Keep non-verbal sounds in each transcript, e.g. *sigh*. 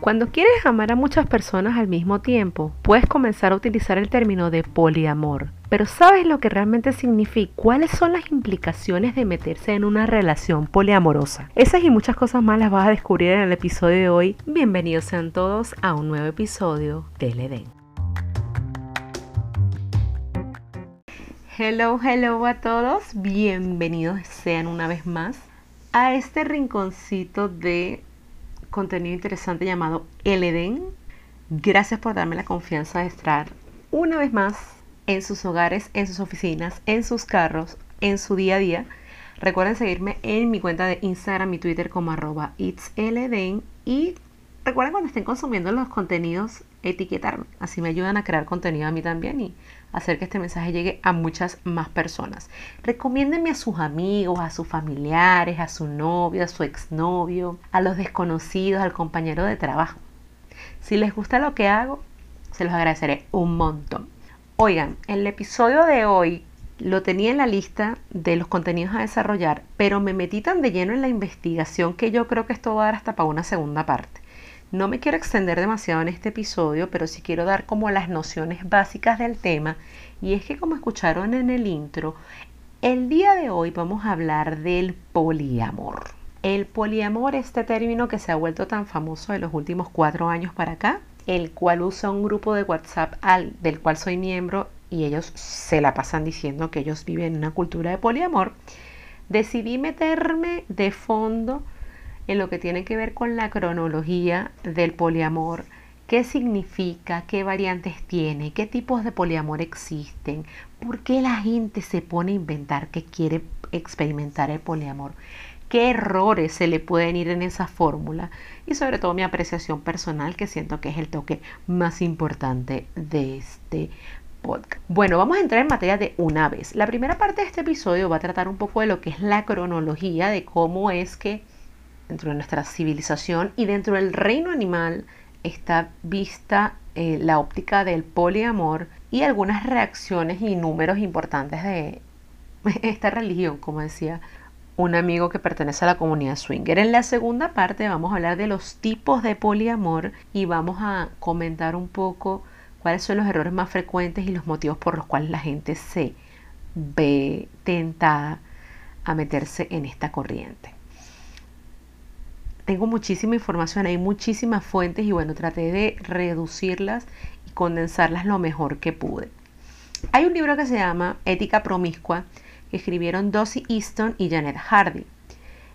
Cuando quieres amar a muchas personas al mismo tiempo, puedes comenzar a utilizar el término de poliamor. Pero ¿sabes lo que realmente significa? ¿Cuáles son las implicaciones de meterse en una relación poliamorosa? Esas y muchas cosas más las vas a descubrir en el episodio de hoy. Bienvenidos sean todos a un nuevo episodio del Edén. Hello, hello a todos. Bienvenidos sean una vez más a este rinconcito de contenido interesante llamado El Edén. Gracias por darme la confianza de estar una vez más en sus hogares, en sus oficinas, en sus carros, en su día a día. Recuerden seguirme en mi cuenta de Instagram y Twitter como arroba y recuerden cuando estén consumiendo los contenidos etiquetarme. Así me ayudan a crear contenido a mí también y hacer que este mensaje llegue a muchas más personas. Recomiéndenme a sus amigos, a sus familiares, a su novio, a su exnovio, a los desconocidos, al compañero de trabajo. Si les gusta lo que hago, se los agradeceré un montón. Oigan, el episodio de hoy lo tenía en la lista de los contenidos a desarrollar, pero me metí tan de lleno en la investigación que yo creo que esto va a dar hasta para una segunda parte. No me quiero extender demasiado en este episodio, pero sí quiero dar como las nociones básicas del tema. Y es que como escucharon en el intro, el día de hoy vamos a hablar del poliamor. El poliamor, este término que se ha vuelto tan famoso de los últimos cuatro años para acá, el cual usa un grupo de WhatsApp al, del cual soy miembro y ellos se la pasan diciendo que ellos viven en una cultura de poliamor, decidí meterme de fondo en lo que tiene que ver con la cronología del poliamor, qué significa, qué variantes tiene, qué tipos de poliamor existen, por qué la gente se pone a inventar que quiere experimentar el poliamor, qué errores se le pueden ir en esa fórmula y sobre todo mi apreciación personal que siento que es el toque más importante de este podcast. Bueno, vamos a entrar en materia de una vez. La primera parte de este episodio va a tratar un poco de lo que es la cronología de cómo es que dentro de nuestra civilización y dentro del reino animal está vista eh, la óptica del poliamor y algunas reacciones y números importantes de *laughs* esta religión, como decía un amigo que pertenece a la comunidad swinger. En la segunda parte vamos a hablar de los tipos de poliamor y vamos a comentar un poco cuáles son los errores más frecuentes y los motivos por los cuales la gente se ve tentada a meterse en esta corriente tengo muchísima información, hay muchísimas fuentes y bueno, traté de reducirlas y condensarlas lo mejor que pude. Hay un libro que se llama Ética Promiscua que escribieron Dossie Easton y Janet Hardy,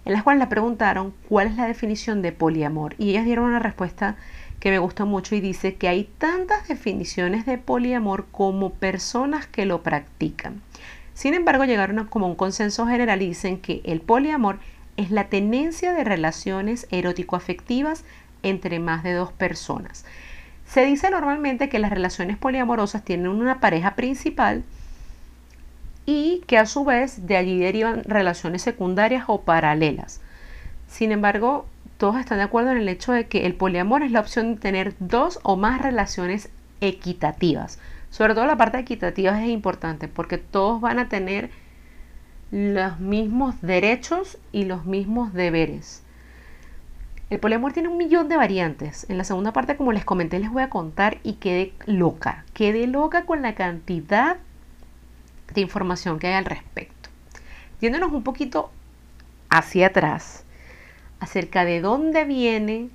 en las cuales le preguntaron cuál es la definición de poliamor y ellas dieron una respuesta que me gustó mucho y dice que hay tantas definiciones de poliamor como personas que lo practican. Sin embargo, llegaron a como un consenso general y dicen que el poliamor es la tenencia de relaciones erótico-afectivas entre más de dos personas. Se dice normalmente que las relaciones poliamorosas tienen una pareja principal y que a su vez de allí derivan relaciones secundarias o paralelas. Sin embargo, todos están de acuerdo en el hecho de que el poliamor es la opción de tener dos o más relaciones equitativas. Sobre todo la parte equitativa es importante porque todos van a tener los mismos derechos y los mismos deberes. El poliamor tiene un millón de variantes. En la segunda parte, como les comenté, les voy a contar y quedé loca. Quedé loca con la cantidad de información que hay al respecto. Yéndonos un poquito hacia atrás acerca de dónde viene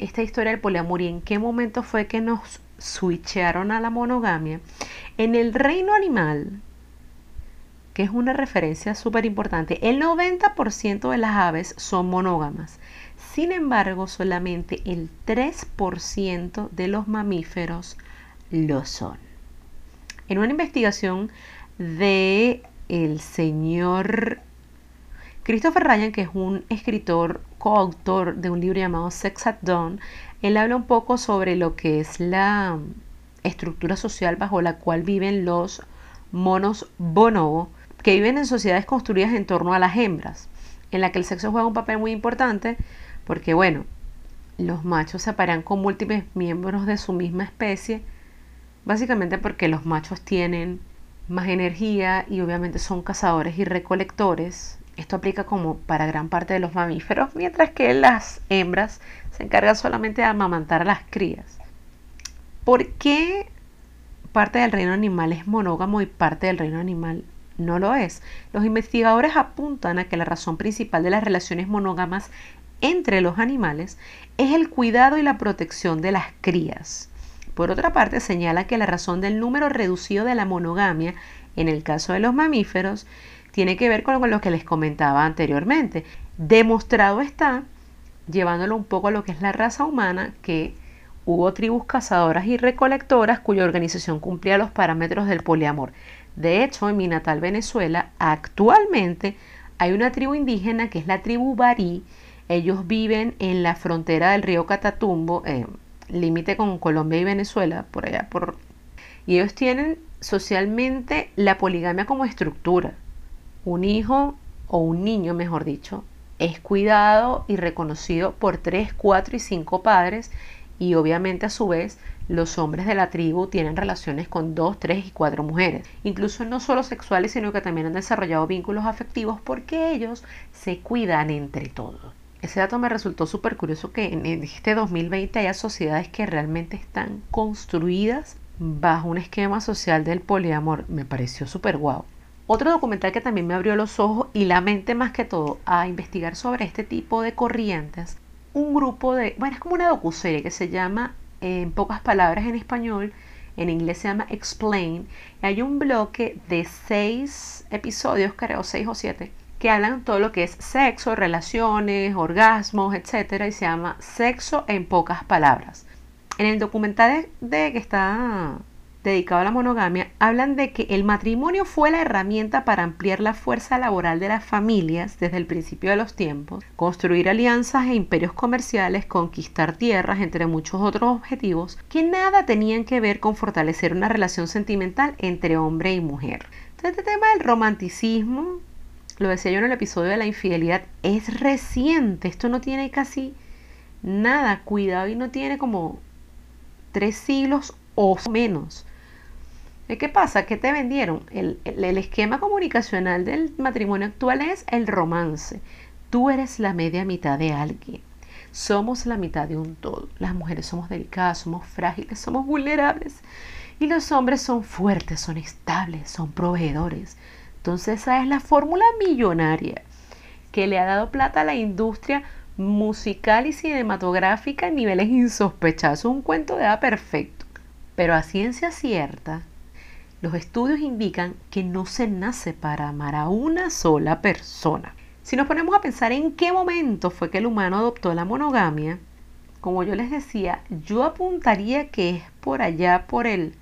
esta historia del poliamor y en qué momento fue que nos switcharon a la monogamia. En el reino animal, que es una referencia súper importante. El 90% de las aves son monógamas. Sin embargo, solamente el 3% de los mamíferos lo son. En una investigación de el señor Christopher Ryan, que es un escritor coautor de un libro llamado Sex at Dawn, él habla un poco sobre lo que es la estructura social bajo la cual viven los monos bonobo que viven en sociedades construidas en torno a las hembras, en la que el sexo juega un papel muy importante porque, bueno, los machos se aparean con múltiples miembros de su misma especie, básicamente porque los machos tienen más energía y obviamente son cazadores y recolectores Esto aplica como para gran parte de los mamíferos, mientras que las hembras se encargan solamente de amamantar a las crías. ¿Por qué parte del reino animal es monógamo y parte del reino animal no lo es? Los investigadores apuntan a que la razón principal de las relaciones monógamas entre los animales es el cuidado y la protección de las crías. Por otra parte, señala que la razón del número reducido de la monogamia en el caso de los mamíferos tiene que ver con lo que les comentaba anteriormente. Demostrado está, llevándolo un poco a lo que es la raza humana, que hubo tribus cazadoras y recolectoras cuya organización cumplía los parámetros del poliamor. De hecho, en mi natal Venezuela, actualmente hay una tribu indígena que es la tribu Barí. Ellos viven en la frontera del río Catatumbo, eh, límite con Colombia y Venezuela, por allá por... Y ellos tienen socialmente la poligamia como estructura un hijo o un niño, mejor dicho, es cuidado y reconocido por tres, cuatro y cinco padres y obviamente a su vez los hombres de la tribu tienen relaciones con dos, tres y cuatro mujeres, incluso no solo sexuales, sino que también han desarrollado vínculos afectivos porque ellos se cuidan entre todos. Ese dato me resultó súper curioso que en este 2020 haya sociedades que realmente están construidas bajo un esquema social del poliamor. Me pareció súper guau. Otro documental que también me abrió los ojos y la mente más que todo a investigar sobre este tipo de corrientes, un grupo de, bueno, es como una docuserie que se llama, en pocas palabras en español, en inglés se llama Explain, hay un bloque de seis episodios, creo, seis o siete, que hablan todo lo que es sexo, relaciones, orgasmos, etcétera, y se llama Sexo en pocas palabras. En el documental de que está dedicado a la monogamia, hablan de que el matrimonio fue la herramienta para ampliar la fuerza laboral de las familias desde el principio de los tiempos, construir alianzas e imperios comerciales, conquistar tierras, entre muchos otros objetivos, que nada tenían que ver con fortalecer una relación sentimental entre hombre y mujer. Entonces, este tema del romanticismo, lo decía yo en el episodio de la infidelidad, es reciente, esto no tiene casi nada, cuidado y no tiene como tres siglos o menos. ¿Qué pasa? ¿Qué te vendieron? El, esquema comunicacional del matrimonio actual es el romance. Tú eres la media mitad de alguien. Somos la mitad de un todo. Las mujeres somos delicadas, somos frágiles, somos vulnerables. Y los hombres son fuertes, son estables, son proveedores. Entonces esa es la fórmula millonaria que le ha dado plata a la industria musical y cinematográfica en niveles insospechados. Un cuento de edad perfecto. Pero a ciencia cierta, los estudios indican que no se nace para amar a una sola persona. Si nos ponemos a pensar en qué momento fue que el humano adoptó la monogamia, como yo les decía, yo apuntaría que es por allá por el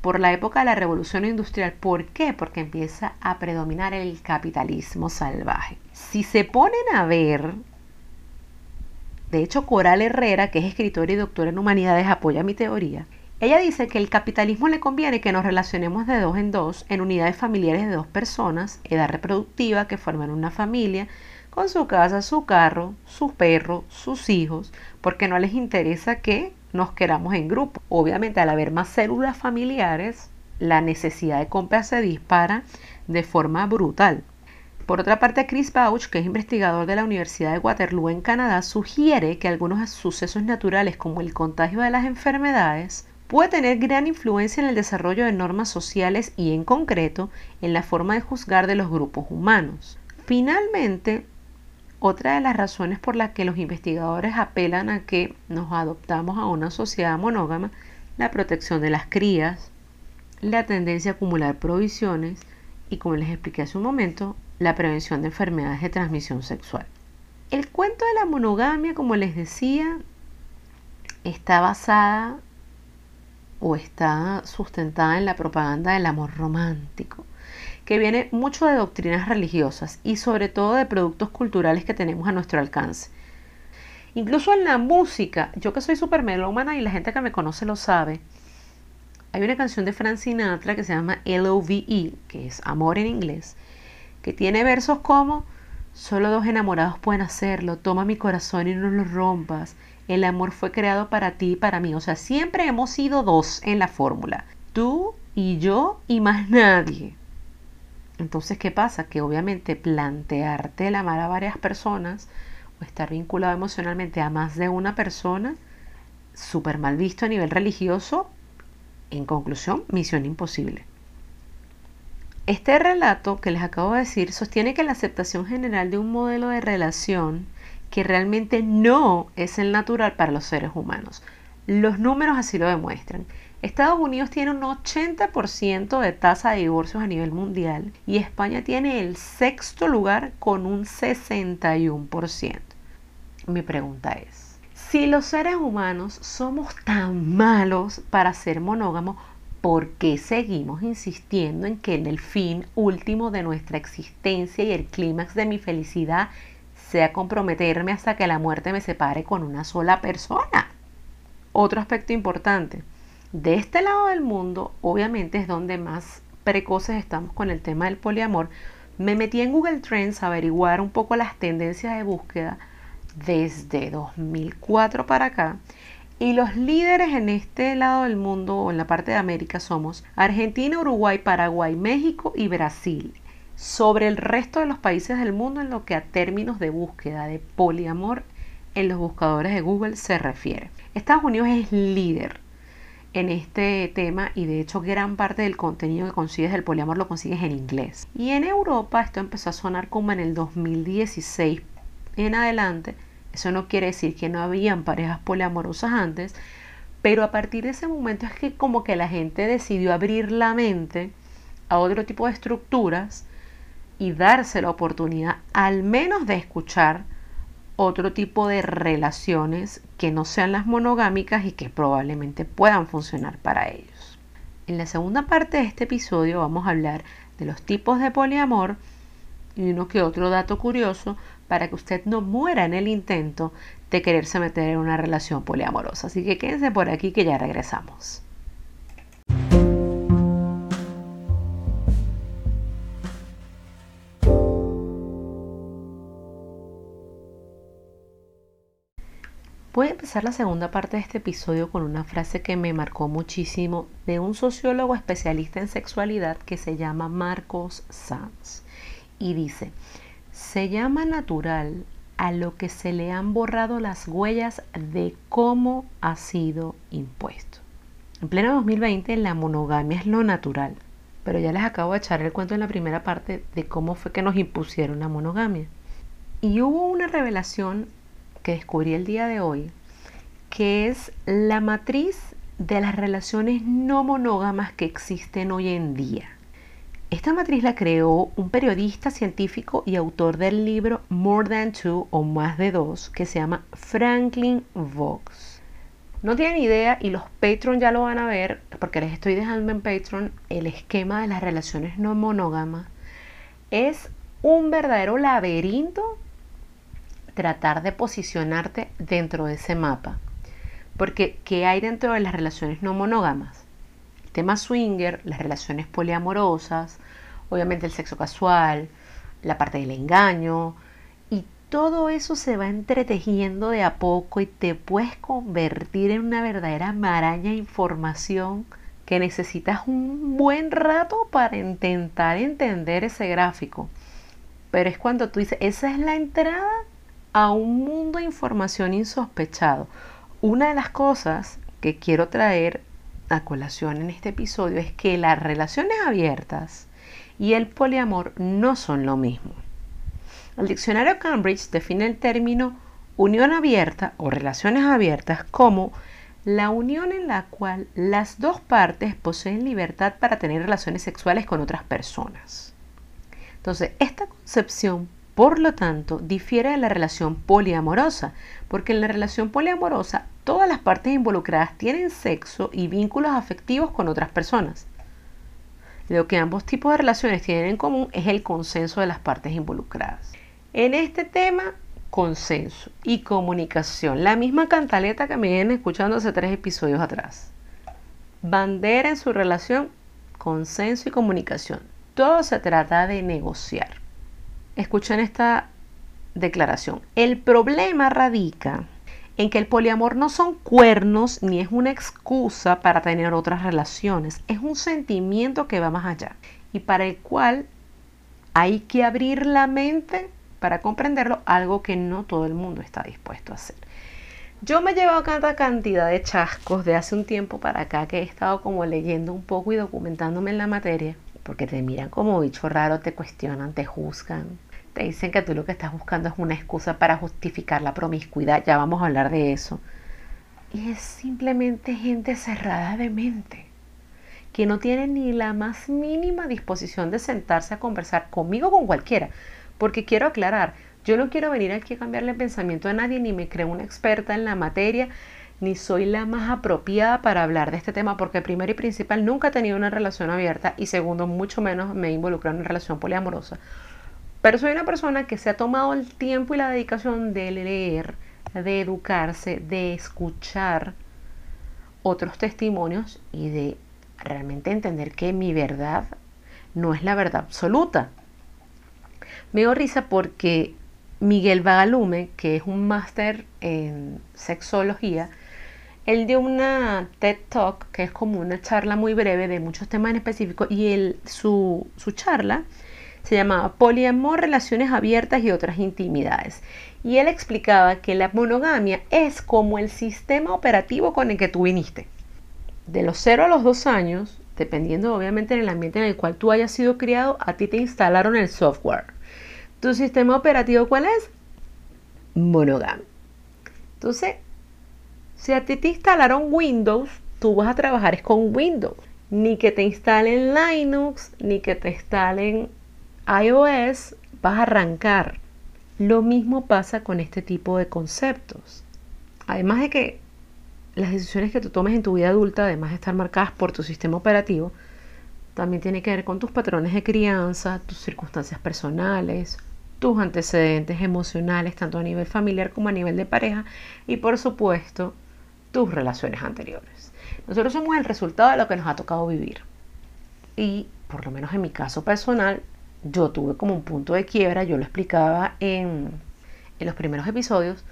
por la época de la revolución industrial. ¿Por qué? Porque empieza a predominar el capitalismo salvaje. Si se ponen a ver, de hecho Coral Herrera, que es escritora y doctora en humanidades, apoya mi teoría, ella dice que el capitalismo le conviene que nos relacionemos de dos en dos en unidades familiares de dos personas, edad reproductiva, que forman una familia, con su casa, su carro, su perro, sus hijos, porque no les interesa que nos queramos en grupo. Obviamente al haber más células familiares, la necesidad de compra se dispara de forma brutal. Por otra parte, Chris Bauch, que es investigador de la Universidad de Waterloo en Canadá, sugiere que algunos sucesos naturales como el contagio de las enfermedades puede tener gran influencia en el desarrollo de normas sociales y en concreto en la forma de juzgar de los grupos humanos. Finalmente, otra de las razones por las que los investigadores apelan a que nos adoptamos a una sociedad monógama, la protección de las crías, la tendencia a acumular provisiones y, como les expliqué hace un momento, la prevención de enfermedades de transmisión sexual. El cuento de la monogamia, como les decía, está basada o está sustentada en la propaganda del amor romántico, que viene mucho de doctrinas religiosas y sobre todo de productos culturales que tenemos a nuestro alcance. Incluso en la música, yo que soy súper melómana y la gente que me conoce lo sabe, hay una canción de Frank Sinatra que se llama L-O-V-E, que es amor en inglés, que tiene versos como Solo dos enamorados pueden hacerlo, toma mi corazón y no lo rompas, el amor fue creado para ti y para mí. O sea, siempre hemos sido dos en la fórmula. Tú y yo y más *laughs* nadie. Entonces, ¿qué pasa? Que obviamente plantearte el amar a varias personas o estar vinculado emocionalmente a más de una persona, súper mal visto a nivel religioso, en conclusión, misión imposible. Este relato que les acabo de decir sostiene que la aceptación general de un modelo de relación que realmente no es el natural para los seres humanos. Los números así lo demuestran. Estados Unidos tiene un 80% de tasa de divorcios a nivel mundial y España tiene el sexto lugar con un 61%. Mi pregunta es, si los seres humanos somos tan malos para ser monógamos, ¿por qué seguimos insistiendo en que en el fin último de nuestra existencia y el clímax de mi felicidad sea comprometerme hasta que la muerte me separe con una sola persona? Otro aspecto importante de este lado del mundo, obviamente es donde más precoces estamos con el tema del poliamor. Me metí en Google Trends a averiguar un poco las tendencias de búsqueda desde 2004 para acá. Y los líderes en este lado del mundo o en la parte de América somos Argentina, Uruguay, Paraguay, México y Brasil. Sobre el resto de los países del mundo en lo que a términos de búsqueda de poliamor en los buscadores de Google se refiere. Estados Unidos es líder en este tema y de hecho gran parte del contenido que consigues del poliamor lo consigues en inglés. Y en Europa esto empezó a sonar como en el 2016 en adelante. Eso no quiere decir que no habían parejas poliamorosas antes, pero a partir de ese momento es que como que la gente decidió abrir la mente a otro tipo de estructuras y darse la oportunidad al menos de escuchar otro tipo de relaciones que no sean las monogámicas y que probablemente puedan funcionar para ellos. En la segunda parte de este episodio vamos a hablar de los tipos de poliamor y uno que otro dato curioso para que usted no muera en el intento de quererse meter en una relación poliamorosa. Así que quédense por aquí que ya regresamos. Voy a empezar la segunda parte de este episodio con una frase que me marcó muchísimo de un sociólogo especialista en sexualidad que se llama Marcos Sanz. Y dice, se llama natural a lo que se le han borrado las huellas de cómo ha sido impuesto. En pleno 2020 la monogamia es lo natural, pero ya les acabo de echar el cuento en la primera parte de cómo fue que nos impusieron la monogamia. Y hubo una revelación que descubrí el día de hoy, que es la matriz de las relaciones no monógamas que existen hoy en día. Esta matriz la creó un periodista científico y autor del libro More Than Two o Más de Dos, que se llama Franklin Vox. No tienen idea y los Patreon ya lo van a ver, porque les estoy dejando en Patreon el esquema de las relaciones no monógamas. Es un verdadero laberinto tratar de posicionarte dentro de ese mapa. Porque, ¿qué hay dentro de las relaciones no monógamas? El tema swinger, las relaciones poliamorosas, obviamente el sexo casual, la parte del engaño, y todo eso se va entretejiendo de a poco y te puedes convertir en una verdadera maraña de información que necesitas un buen rato para intentar entender ese gráfico. Pero es cuando tú dices, esa es la entrada a un mundo de información insospechado. Una de las cosas que quiero traer a colación en este episodio es que las relaciones abiertas y el poliamor no son lo mismo. El diccionario Cambridge define el término unión abierta o relaciones abiertas como la unión en la cual las dos partes poseen libertad para tener relaciones sexuales con otras personas. Entonces, esta concepción por lo tanto, difiere de la relación poliamorosa, porque en la relación poliamorosa todas las partes involucradas tienen sexo y vínculos afectivos con otras personas. Lo que ambos tipos de relaciones tienen en común es el consenso de las partes involucradas. En este tema, consenso y comunicación, la misma cantaleta que me vienen escuchando hace tres episodios atrás. Bandera en su relación, consenso y comunicación. Todo se trata de negociar. Escuchen esta declaración. El problema radica en que el poliamor no son cuernos ni es una excusa para tener otras relaciones, es un sentimiento que va más allá y para el cual Hay que abrir la mente para comprenderlo, algo que no todo el mundo está dispuesto a hacer. Yo me he llevado tanta cantidad de chascos de hace un tiempo para acá que he estado como leyendo un poco y documentándome en la materia, porque te miran como bicho raro, te cuestionan, te juzgan, te dicen que tú lo que estás buscando es una excusa para justificar la promiscuidad, ya vamos a hablar de eso. Y es simplemente gente cerrada de mente, que no tiene ni la más mínima disposición de sentarse a conversar conmigo o con cualquiera, porque quiero aclarar, yo no quiero venir aquí a cambiarle el pensamiento a nadie, ni me creo una experta en la materia, ni soy la más apropiada para hablar de este tema, porque primero y principal nunca he tenido una relación abierta y segundo, mucho menos me he involucrado en una relación poliamorosa. Pero soy una persona que se ha tomado el tiempo y la dedicación de leer, de educarse, de escuchar otros testimonios y de realmente entender que mi verdad no es la verdad absoluta. Me dio risa porque Miguel Vagalume, que es un máster en sexología, él dio una TED Talk, que es como una charla muy breve de muchos temas en específico, y su charla se llamaba Poliamor, Relaciones Abiertas y otras intimidades. Y él explicaba que la monogamia es como el sistema operativo con el que tú viniste. De los 0 a los 2 años, dependiendo obviamente del ambiente en el cual tú hayas sido criado, a ti te instalaron el software. ¿Tu sistema operativo cuál es? Monogam. Entonces, si a ti te instalaron Windows, tú vas a trabajar con Windows. Ni que te instalen Linux, ni que te instalen iOS, vas a arrancar. Lo mismo pasa con este tipo de conceptos. Además de que las decisiones que tú tomes en tu vida adulta, además de estar marcadas por tu sistema operativo, también tiene que ver con tus patrones de crianza, tus circunstancias personales, tus antecedentes emocionales, tanto a nivel familiar como a nivel de pareja, y por supuesto, tus relaciones anteriores. Nosotros somos el resultado de lo que nos ha tocado vivir. Y por lo menos en mi caso personal, yo tuve como un punto de quiebra, yo lo explicaba en, en los primeros episodios,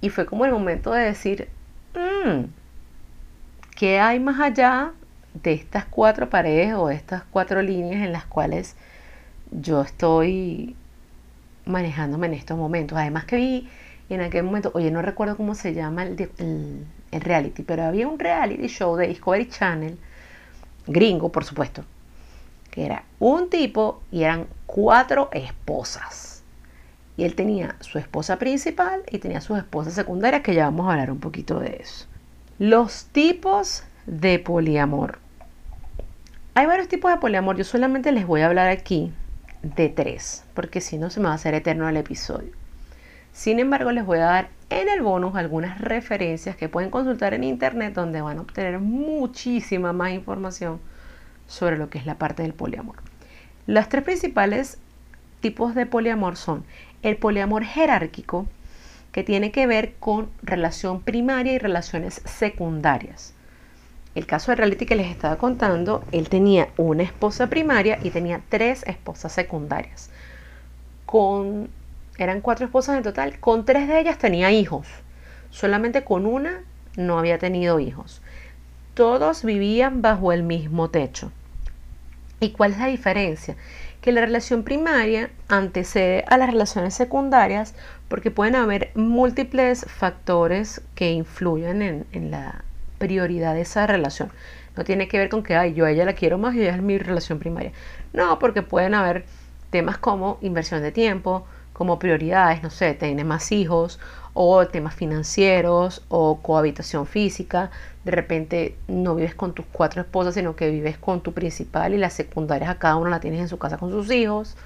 y fue como el momento de decir, mm, ¿qué hay más allá de estas cuatro paredes o estas cuatro líneas en las cuales yo estoy manejándome en estos momentos. Además que vi en aquel momento, oye, no recuerdo cómo se llama el, el, reality, pero había un reality show de Discovery Channel, gringo, por supuesto, que era un tipo y eran cuatro esposas. Y él tenía su esposa principal y tenía sus esposas secundarias, que ya vamos a hablar un poquito de eso. Los tipos de poliamor. Hay varios tipos de poliamor, yo solamente les voy a hablar aquí de tres, porque si no se me va a hacer eterno el episodio. Sin embargo, les voy a dar en el bonus algunas referencias que pueden consultar en internet donde van a obtener muchísima más información sobre lo que es la parte del poliamor. Los tres principales tipos de poliamor son el poliamor jerárquico, que tiene que ver con relación primaria y relaciones secundarias. El caso de reality que les estaba contando, él tenía una esposa primaria y tenía tres esposas secundarias. Con, eran cuatro esposas en total, con tres de ellas tenía hijos. Solamente con una no había tenido hijos. Todos vivían bajo el mismo techo. ¿Y cuál es la diferencia? Que la relación primaria antecede a las relaciones secundarias porque pueden haber múltiples factores que influyen en, la prioridad de esa relación. No tiene que ver con que, ay, yo a ella la quiero más y ella es mi relación primaria. No, porque pueden haber temas como inversión de tiempo, como prioridades, no sé, tienes más hijos, o temas financieros, o cohabitación física. De repente no vives con tus cuatro esposas, sino que vives con tu principal y las secundarias a cada una la tienes en su casa con sus hijos.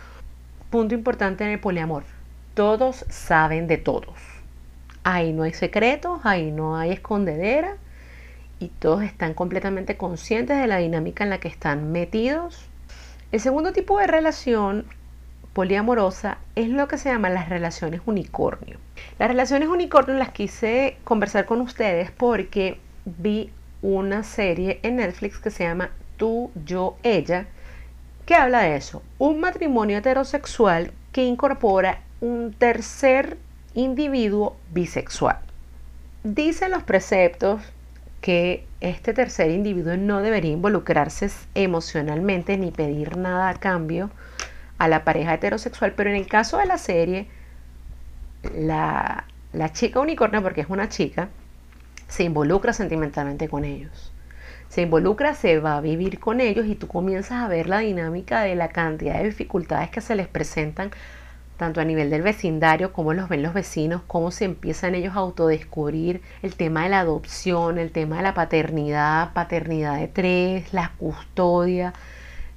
Punto importante en el poliamor. Todos saben de todos. Ahí no hay secretos, ahí no hay escondedera y todos están completamente conscientes de la dinámica en la que están metidos. El segundo tipo de relación poliamorosa es lo que se llama las relaciones unicornio. Las relaciones unicornio las quise conversar con ustedes porque vi una serie en Netflix que se llama Tú, yo, ella, que habla de eso. Un matrimonio heterosexual que incorpora un tercer individuo bisexual. Dicen los preceptos que este tercer individuo no debería involucrarse emocionalmente ni pedir nada a cambio a la pareja heterosexual, pero en el caso de la serie, la, la chica unicornio, porque es una chica, se involucra sentimentalmente con ellos. Se involucra, se va a vivir con ellos y tú comienzas a ver la dinámica de la cantidad de dificultades que se les presentan tanto a nivel del vecindario, cómo los ven los vecinos, cómo se empiezan ellos a autodescubrir el tema de la adopción, el tema de la paternidad, paternidad de tres, la custodia.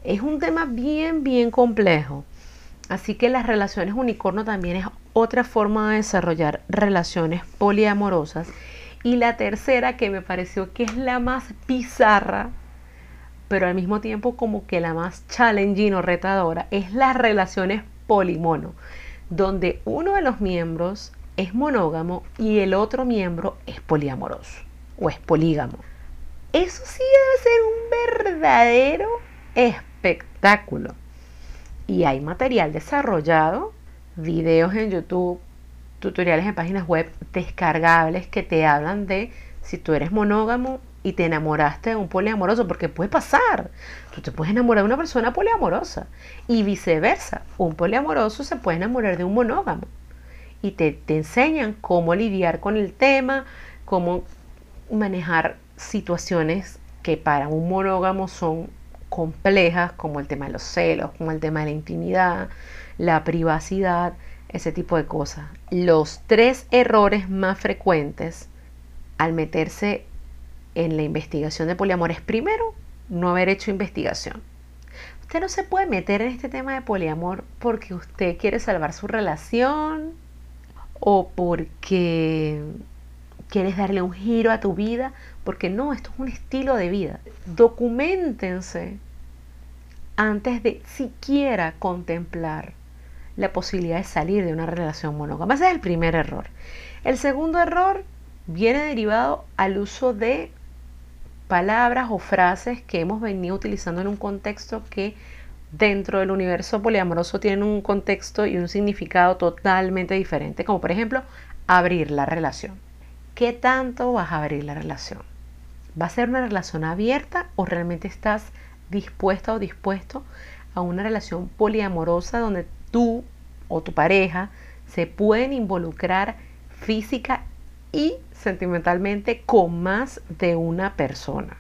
Es un tema bien, bien complejo. Así que las relaciones unicornio también es otra forma de desarrollar relaciones poliamorosas. Y la tercera, que me pareció que es la más bizarra, pero al mismo tiempo como que la más challenging o retadora, es las relaciones polimono, donde uno de los miembros es monógamo y el otro miembro es poliamoroso o es polígamo. Eso sí debe ser un verdadero espectáculo. Y hay material desarrollado, videos en YouTube, tutoriales en páginas web descargables que te hablan de si tú eres monógamo y te enamoraste de un poliamoroso, porque puede pasar. Tú te puedes enamorar de una persona poliamorosa y viceversa. Un poliamoroso se puede enamorar de un monógamo y te, te enseñan cómo lidiar con el tema, cómo manejar situaciones que para un monógamo son complejas, como el tema de los celos, como el tema de la intimidad, la privacidad, ese tipo de cosas. Los tres errores más frecuentes al meterse en la investigación de poliamor es primero no haber hecho investigación. Usted no se puede meter en este tema de poliamor porque usted quiere salvar su relación o porque quieres darle un giro a tu vida, porque no, esto es un estilo de vida. Documentense antes de siquiera contemplar la posibilidad de salir de una relación monógama. Ese es el primer error. El segundo error viene derivado al uso de palabras o frases que hemos venido utilizando en un contexto que dentro del universo poliamoroso tienen un contexto y un significado totalmente diferente, como por ejemplo abrir la relación. ¿Qué tanto vas a abrir la relación? ¿Va a ser una relación abierta o realmente estás dispuesta o dispuesto a una relación poliamorosa donde tú o tu pareja se pueden involucrar física y sentimentalmente con más de una persona.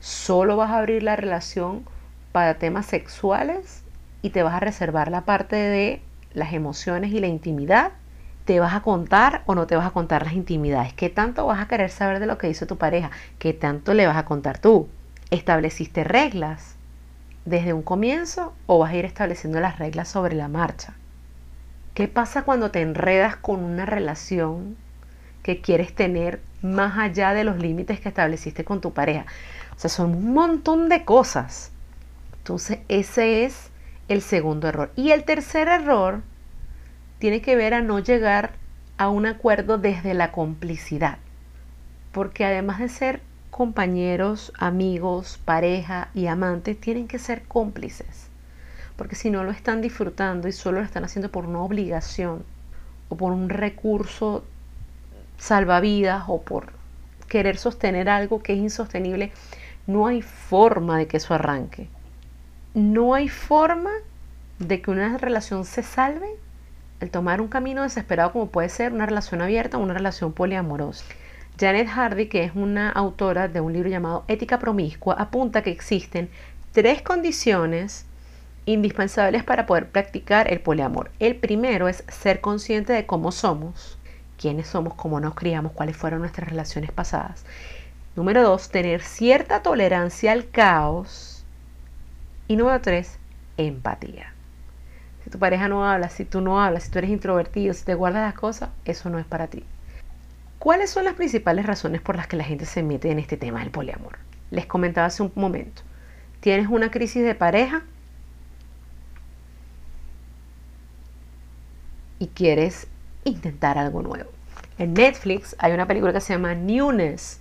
Solo vas a abrir la relación para temas sexuales y te vas a reservar la parte de las emociones y la intimidad. ¿Te vas a contar o no te vas a contar las intimidades? ¿Qué tanto vas a querer saber de lo que dice tu pareja? ¿Qué tanto le vas a contar tú? ¿Estableciste reglas desde un comienzo o vas a ir estableciendo las reglas sobre la marcha? ¿Qué pasa cuando te enredas con una relación que quieres tener más allá de los límites que estableciste con tu pareja. O sea, son un montón de cosas. Entonces, ese es el segundo error. Y el tercer error tiene que ver a no llegar a un acuerdo desde la complicidad. Porque además de ser compañeros, amigos, pareja y amantes, tienen que ser cómplices. Porque si no lo están disfrutando y solo lo están haciendo por una obligación o por un recurso salvavidas o por querer sostener algo que es insostenible, no hay forma de que eso arranque. No hay forma de que una relación se salve al tomar un camino desesperado como puede ser una relación abierta o una relación poliamorosa. Janet Hardy, que es una autora de un libro llamado Ética Promiscua, apunta que existen tres condiciones indispensables para poder practicar el poliamor. El primero es ser consciente de cómo somos quiénes somos, cómo nos criamos, cuáles fueron nuestras relaciones pasadas. Número dos, tener cierta tolerancia al caos. Y número tres, empatía. Si tu pareja no habla, si tú no hablas, si tú eres introvertido, si te guardas las cosas, eso no es para ti. ¿Cuáles son las principales razones por las que la gente se mete en este tema del poliamor? Les comentaba hace un momento. ¿Tienes una crisis de pareja? Y quieres intentar algo nuevo. En Netflix hay una película que se llama Newness,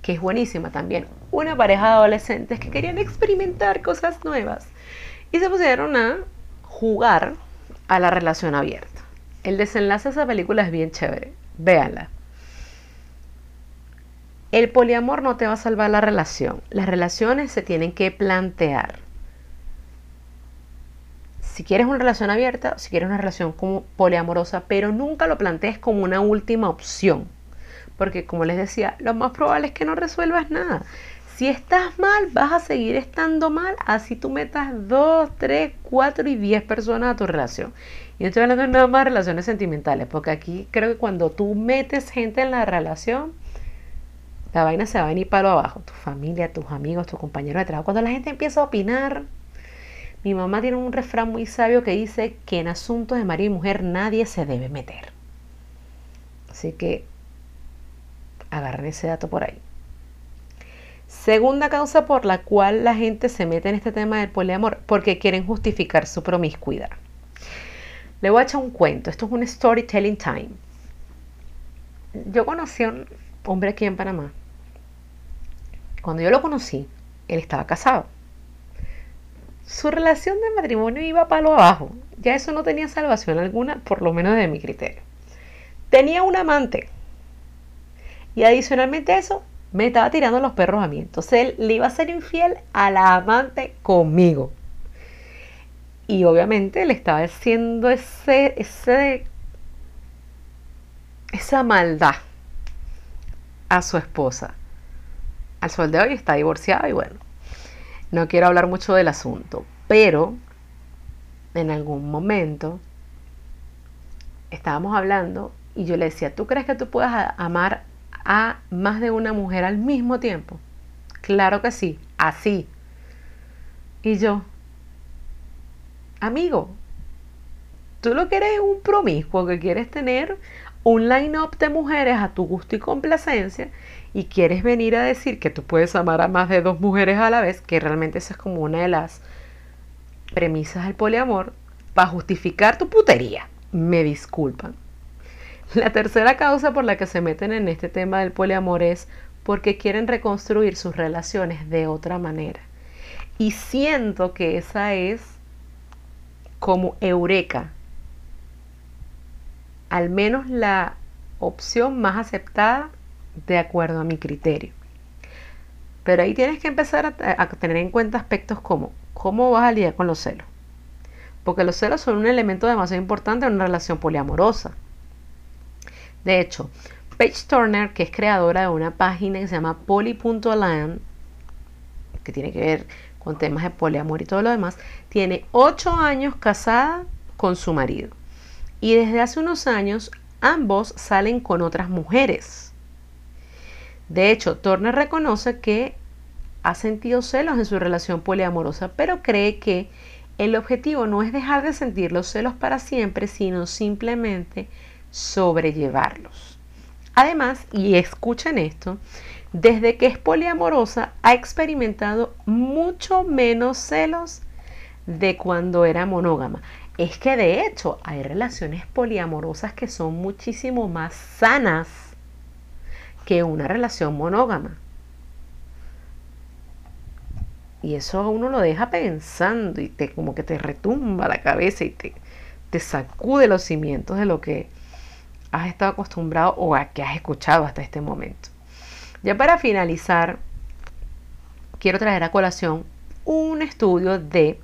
que es buenísima también. Una pareja de adolescentes que querían experimentar cosas nuevas y se pusieron a jugar a la relación abierta. El desenlace de esa película es bien chévere. Véanla. El poliamor no te va a salvar la relación. Las relaciones se tienen que plantear. si quieres una relación abierta, si quieres una relación como poliamorosa, pero nunca lo plantees como una última opción. Porque como les decía, lo más probable es que no resuelvas nada. Si estás mal, vas a seguir estando mal, así tú metas 2, 3, 4 y 10 personas a tu relación. Y no estoy hablando de nada más relaciones sentimentales, porque aquí creo que cuando tú metes gente en la relación, la vaina se va a venir palo abajo. Tu familia, tus amigos, tus compañeros de trabajo. Cuando la gente empieza a opinar, mi mamá tiene un refrán muy sabio que dice que en asuntos de marido y mujer nadie se debe meter. Así que agarren ese dato por ahí. Segunda causa por la cual la gente se mete en este tema del poliamor, porque quieren justificar su promiscuidad. Le voy a echar un cuento, esto es un storytelling time. Yo conocí a un hombre aquí en Panamá. Cuando yo lo conocí, él estaba casado su relación de matrimonio iba palo abajo. Ya eso no tenía salvación alguna, por lo menos de mi criterio. Tenía un amante. Y adicionalmente a eso, me estaba tirando los perros a mí. Entonces él le iba a ser infiel a la amante conmigo. Y obviamente le estaba haciendo ese, ese, esa maldad a su esposa. Al sol de hoy está divorciado y bueno, no quiero hablar mucho del asunto, pero en algún momento estábamos hablando y yo le decía, ¿tú crees que tú puedas amar a más de una mujer al mismo tiempo? Claro que sí, así. Y yo, amigo, tú lo que eres es un promiscuo que quieres tener un line-up de mujeres a tu gusto y complacencia y quieres venir a decir que tú puedes amar a más de dos mujeres a la vez, que realmente esa es como una de las premisas del poliamor, para justificar tu putería. Me disculpan. La tercera causa por la que se meten en este tema del poliamor es porque quieren reconstruir sus relaciones de otra manera. Y siento que esa es como eureka. Al menos la opción más aceptada de acuerdo a mi criterio. Pero ahí tienes que empezar a, tener en cuenta aspectos como cómo vas a lidiar con los celos. Porque los celos son un elemento demasiado importante en una relación poliamorosa. De hecho, Paige Turner, que es creadora de una página que se llama poly.land, que tiene que ver con temas de poliamor y todo lo demás, tiene 8 años casada con su marido. Y desde hace unos años ambos salen con otras mujeres. De hecho, Turner reconoce que ha sentido celos en su relación poliamorosa, pero cree que el objetivo no es dejar de sentir los celos para siempre, sino simplemente sobrellevarlos. Además, y escuchen esto, desde que es poliamorosa ha experimentado mucho menos celos de cuando era monógama. Es que de hecho hay relaciones poliamorosas que son muchísimo más sanas que una relación monógama. Y eso a uno lo deja pensando y te como que te retumba la cabeza y te, te sacude los cimientos de lo que has estado acostumbrado o a que has escuchado hasta este momento. Ya para finalizar, quiero traer a colación un estudio de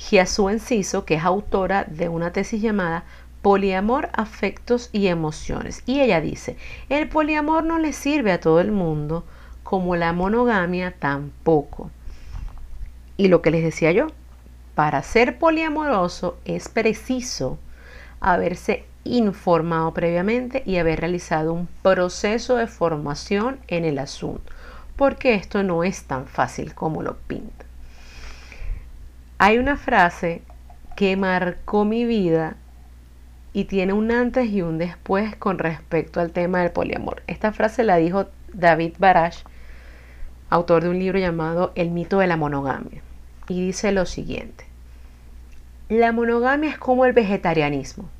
Giasu Enciso, que es autora de una tesis llamada poliamor, afectos y emociones. Y ella dice, el poliamor no le sirve a todo el mundo, como la monogamia tampoco. Y lo que les decía yo, para ser poliamoroso es preciso haberse informado previamente y haber realizado un proceso de formación en el asunto, porque esto no es tan fácil como lo pinta. Hay una frase que marcó mi vida y tiene un antes y un después con respecto al tema del poliamor. Esta frase la dijo David Barash, autor de un libro llamado El mito de la monogamia, y dice lo siguiente. La monogamia es como el vegetarianismo.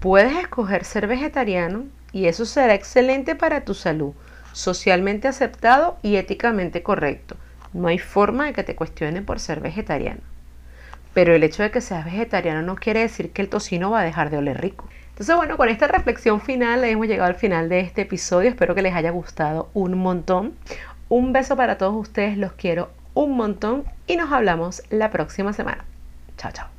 Puedes escoger ser vegetariano y eso será excelente para tu salud, socialmente aceptado y éticamente correcto. No hay forma de que te cuestionen por ser vegetariano. Pero el hecho de que seas vegetariano no quiere decir que el tocino va a dejar de oler rico. Entonces, bueno, con esta reflexión final hemos llegado al final de este episodio. Espero que les haya gustado un montón. Un beso para todos ustedes, los quiero un montón y nos hablamos la próxima semana. Chao, chao.